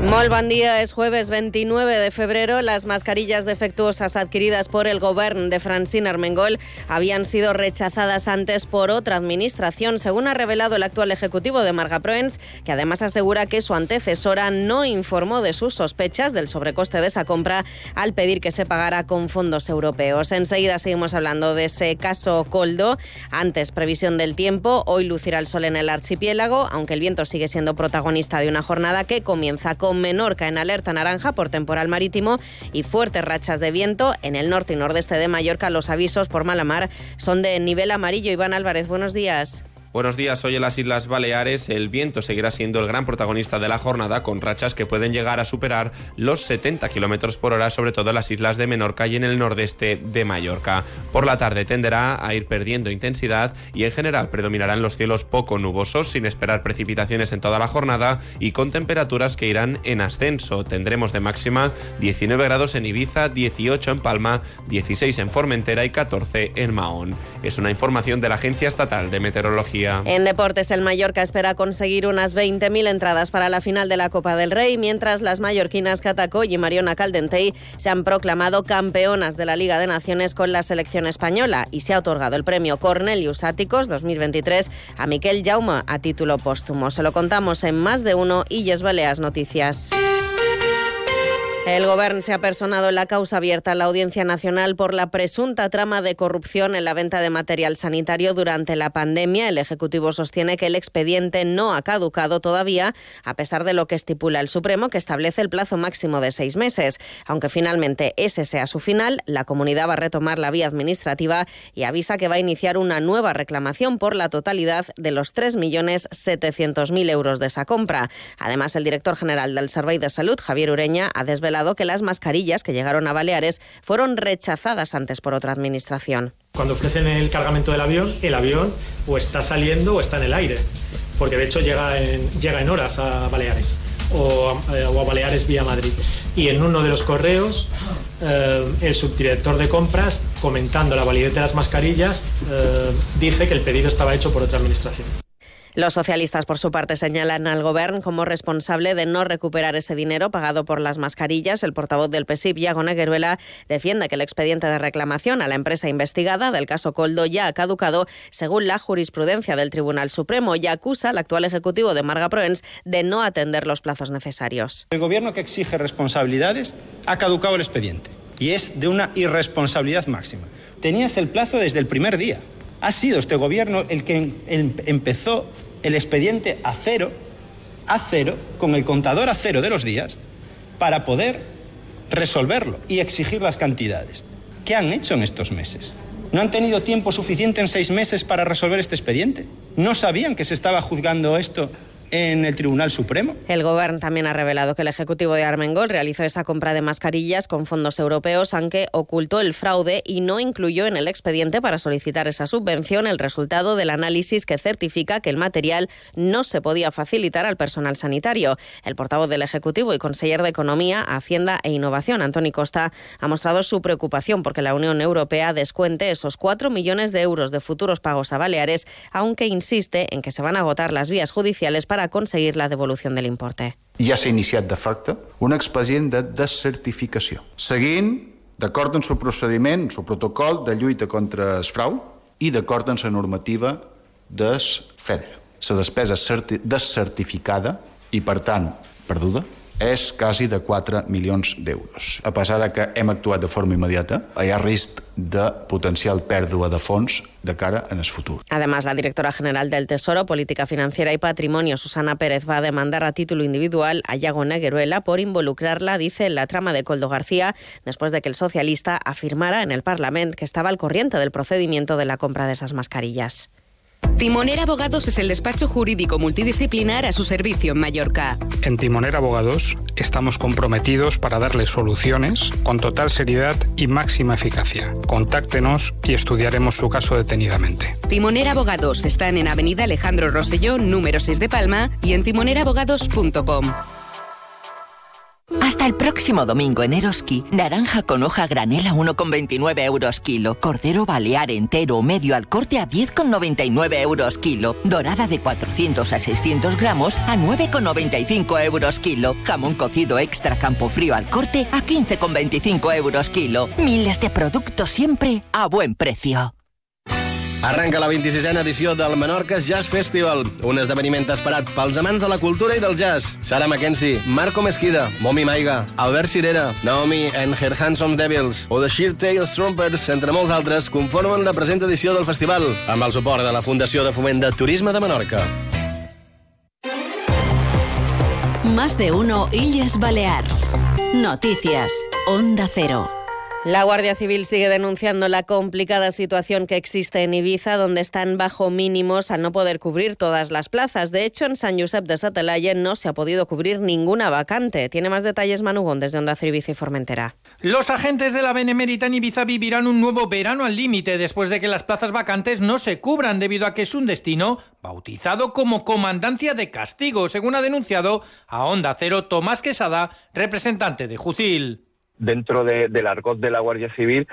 Molt bon dia, es jueves 29 de febrero. Las mascarillas defectuosas adquiridas por el gobierno de Francine Armengol habían sido rechazadas antes por otra administración, según ha revelado el actual ejecutivo de Marga Proens, que además asegura que su antecesora no informó de sus sospechas del sobrecoste de esa compra al pedir que se pagara con fondos europeos. Enseguida seguimos hablando de ese caso Coldo. Antes, previsión del tiempo. Hoy lucirá el sol en el archipiélago, aunque el viento sigue siendo protagonista de una jornada que comienza con Menorca en alerta naranja por temporal marítimo y fuertes rachas de viento. En el norte y nordeste de Mallorca los avisos por mala mar son de nivel amarillo. Iván Álvarez, buenos días. Buenos días. Hoy en las Islas Baleares el viento seguirá siendo el gran protagonista de la jornada con rachas que pueden llegar a superar los 70 kilómetros por hora, sobre todo en las islas de Menorca y en el nordeste de Mallorca. Por la tarde tenderá a ir perdiendo intensidad y en general predominarán los cielos poco nubosos sin esperar precipitaciones en toda la jornada y con temperaturas que irán en ascenso. Tendremos de máxima 19 grados en Ibiza, 18 en Palma, 16 en Formentera y 14 en Mahón. Es una información de la Agencia Estatal de Meteorología. En deportes, el Mallorca espera conseguir unas 20.000 entradas para la final de la Copa del Rey, mientras las mallorquinas Catacoy y Mariona Caldentey se han proclamado campeonas de la Liga de Naciones con la selección española y se ha otorgado el premio Cornelius Áticos 2023 a Miquel Jaume a título póstumo. Se lo contamos en más de uno y Yes Baleas Noticias. El Gobierno se ha personado en la causa abierta a la Audiencia Nacional por la presunta trama de corrupción en la venta de material sanitario durante la pandemia. El Ejecutivo sostiene que el expediente no ha caducado todavía, a pesar de lo que estipula el Supremo, que establece el plazo máximo de seis meses. Aunque finalmente ese sea su final, la comunidad va a retomar la vía administrativa y avisa que va a iniciar una nueva reclamación por la totalidad de los 3.700.000 euros de esa compra. Además, el director general del Servicio de Salud, Javier Ureña, ha desvelado que las mascarillas que llegaron a Baleares fueron rechazadas antes por otra administración. Cuando ofrecen el cargamento del avión, el avión o está saliendo o está en el aire, porque de hecho llega en, llega en horas a Baleares o, eh, a Baleares vía Madrid. Y en uno de los correos, eh, el subdirector de compras, comentando la validez de las mascarillas, eh, dice que el pedido estaba hecho por otra administración. Los socialistas, por su parte, señalan al Gobierno como responsable de no recuperar ese dinero pagado por las mascarillas. El portavoz del PSIP, Iago Negueruela, defiende que el expediente de reclamación a la empresa investigada del caso Coldo ya ha caducado según la jurisprudencia del Tribunal Supremo y acusa al actual ejecutivo de Marga Proens de no atender los plazos necesarios. El Gobierno que exige responsabilidades ha caducado el expediente y es de una irresponsabilidad máxima. Tenías el plazo desde el primer día. Ha sido este Gobierno el que empezó el expediente a cero, a cero, con el contador a cero de los días, para poder resolverlo y exigir las cantidades. ¿Qué han hecho en estos meses? ¿No han tenido tiempo suficiente en seis meses para resolver este expediente? ¿No sabían que se estaba juzgando esto en el Tribunal Supremo. El Gobierno también ha revelado que el Ejecutivo de Armengol realizó esa compra de mascarillas con fondos europeos, aunque ocultó el fraude y no incluyó en el expediente para solicitar esa subvención el resultado del análisis que certifica que el material no se podía facilitar al personal sanitario. El portavoz del Ejecutivo y conseller de Economía, Hacienda e Innovación, Antoni Costa, ha mostrado su preocupación porque la Unión Europea descuente esos 4 millones de euros de futuros pagos a Baleares, aunque insiste en que se van a agotar las vías judiciales para para conseguir la devolució de l'importe. Ja s'ha iniciat de facto un expedient de descertificació, seguint, d'acord amb el procediment, el protocol de lluita contra el frau i d'acord amb la normativa del FEDER. La despesa descertificada i, per tant, perduda, és quasi de 4 milions d'euros. A pesar de que hem actuat de forma immediata, hi ha risc de potencial pèrdua de fons de cara en el futur. Además, la directora general del Tesoro, Política Financiera y Patrimonio, Susana Pérez, va a demandar a título individual a Iago Negueruela por involucrarla, dice, en la trama de Coldo García, después de que el socialista afirmara en el Parlamento que estaba al corriente del procedimiento de la compra de esas mascarillas. Timonera Abogados es el despacho jurídico multidisciplinar a su servicio en Mallorca. En Timonera Abogados estamos comprometidos para darle soluciones con total seriedad y máxima eficacia. Contáctenos y estudiaremos su caso detenidamente. Timonera Abogados están en Avenida Alejandro Rosellón, número 6 de Palma y en timonerabogados.com. Hasta el próximo domingo en Eroski, naranja con hoja granela 1,29 euros kilo, cordero balear entero o medio al corte a 10,99 euros kilo, dorada de 400 a 600 gramos a 9,95 euros kilo, jamón cocido extra campo frío al corte a 15,25 euros kilo. Miles de productos siempre a buen precio. Arranca la 26a edició del Menorca Jazz Festival, un esdeveniment esperat pels amants de la cultura i del jazz. Sara Mackenzie, Marco Mesquida, Momi Maiga, Albert Cirera, Naomi and Her Handsome Devils o The Sheer Tales Trumpets, entre molts altres, conformen la present edició del festival, amb el suport de la Fundació de Foment de Turisme de Menorca. Más de uno Illes Balears. Noticias. Onda Cero. La Guardia Civil sigue denunciando la complicada situación que existe en Ibiza, donde están bajo mínimos al no poder cubrir todas las plazas. De hecho, en San Josep de Satelaye no se ha podido cubrir ninguna vacante. Tiene más detalles Manugón desde Onda Cero Ibiza y Formentera. Los agentes de la Benemérita en Ibiza vivirán un nuevo verano al límite después de que las plazas vacantes no se cubran debido a que es un destino bautizado como Comandancia de Castigo, según ha denunciado a Onda Cero Tomás Quesada, representante de Jucil dentro de, del argot de la Guardia Civil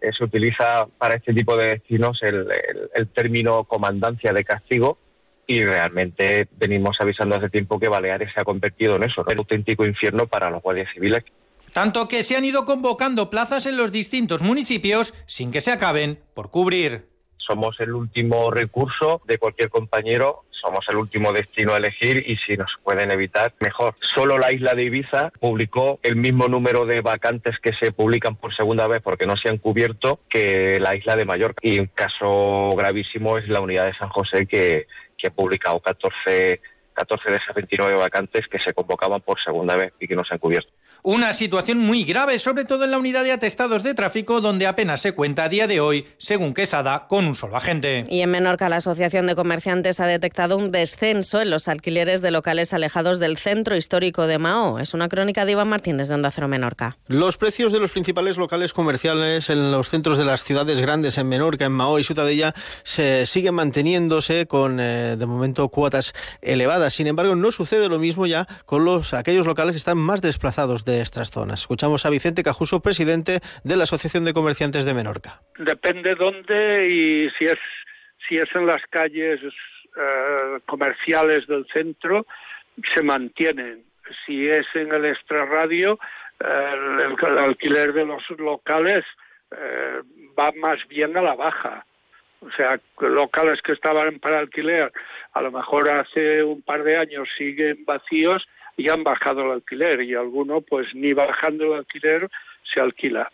eh, se utiliza para este tipo de destinos el, el, el, término comandancia de castigo y realmente venimos avisando hace tiempo que Baleares se ha convertido en eso, ¿no? un auténtico infierno para los guardias civiles. Tanto que se han ido convocando plazas en los distintos municipios sin que se acaben por cubrir. Somos el último recurso de cualquier compañero somos el último destino a elegir y si nos pueden evitar, mejor. Solo la isla de Ibiza publicó el mismo número de vacantes que se publican por segunda vez porque no se han cubierto que la isla de Mallorca. Y un caso gravísimo es la unidad de San José que, ha publicado 14 14 de esas 29 vacantes que se convocaban por segunda vez y que no se han cubierto. Una situación muy grave, sobre todo en la unidad de atestados de tráfico, donde apenas se cuenta a día de hoy, según Quesada, con un solo agente. Y en Menorca, la Asociación de Comerciantes ha detectado un descenso en los alquileres de locales alejados del centro histórico de Mao. Es una crónica de Iván Martínez de Onda Cero Menorca. Los precios de los principales locales comerciales en los centros de las ciudades grandes, en Menorca, en Mao y Ciutadella, se siguen manteniéndose con, eh, de momento, cuotas elevadas. Sin embargo, no sucede lo mismo ya con los aquellos locales que están más desplazados de estas zonas. Escuchamos a Vicente Cajuso, presidente de la Asociación de Comerciantes de Menorca. Depende dónde y si es si es en las calles eh, comerciales del centro se mantienen. Si es en el extrarradio, eh, el, alquiler de los locales eh, va más bien a la baja. O sea, locales que estaban para alquiler, a lo mejor hace un par de años siguen vacíos y han bajado el alquiler y alguno pues ni bajando el alquiler se alquila.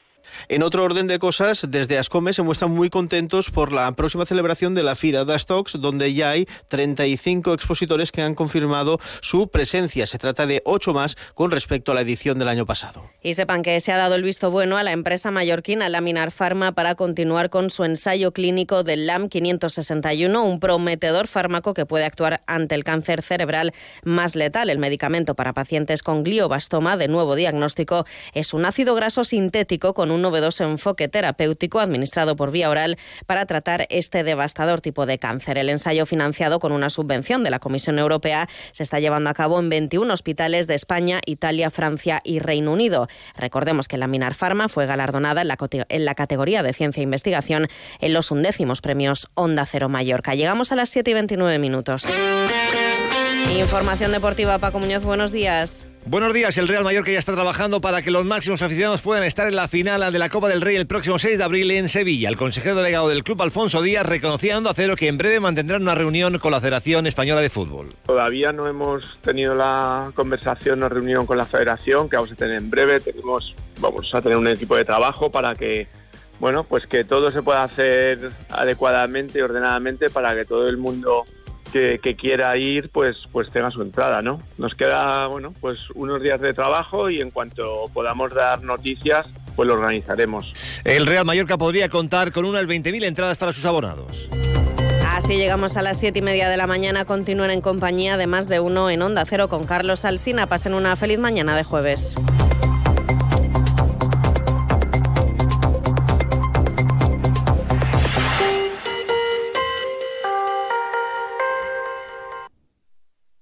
En otro orden de cosas, desde Ascome se muestran muy contentos por la próxima celebración de la Fira de Stocks, donde ya hay 35 expositores que han confirmado su presencia. Se trata de ocho más con respecto a la edición del año pasado. Y sepan que se ha dado el visto bueno a la empresa mallorquina Laminar Pharma para continuar con su ensayo clínico del LAM 561, un prometedor fármaco que puede actuar ante el cáncer cerebral más letal. El medicamento para pacientes con gliobastoma de nuevo diagnóstico es un ácido graso sintético con un novedoso enfoque terapéutico administrado por vía oral para tratar este devastador tipo de cáncer. El ensayo financiado con una subvención de la Comisión Europea se está llevando a cabo en 21 hospitales de España, Italia, Francia y Reino Unido. Recordemos que la Minar Pharma fue galardonada en la, en la categoría de ciencia e investigación en los undécimos premios Onda Cero Mallorca. Llegamos a las 7 y 29 minutos. Información deportiva, Paco Muñoz, buenos días. Buenos días, el Real Mallorca ya está trabajando para que los máximos aficionados puedan estar en la final de la Copa del Rey el próximo 6 de abril en Sevilla. El consejero delegado del club, Alfonso Díaz, reconocía a Cero que en breve mantendrán una reunión con la Federación Española de Fútbol. Todavía no hemos tenido la conversación o reunión con la Federación, que vamos a tener en breve. Tenemos, vamos a tener un equipo de trabajo para que bueno, pues que todo se pueda hacer adecuadamente y ordenadamente para que todo el mundo que, que, quiera ir pues pues tenga su entrada, ¿no? Nos queda bueno pues unos días de trabajo y en cuanto podamos dar noticias pues lo organizaremos. El Real Mallorca podría contar con unas 20.000 entradas para sus abonados. Así llegamos a las siete y media de la mañana. Continúen en compañía de más de uno en Onda Cero con Carlos Alsina. Pasen una feliz mañana de jueves.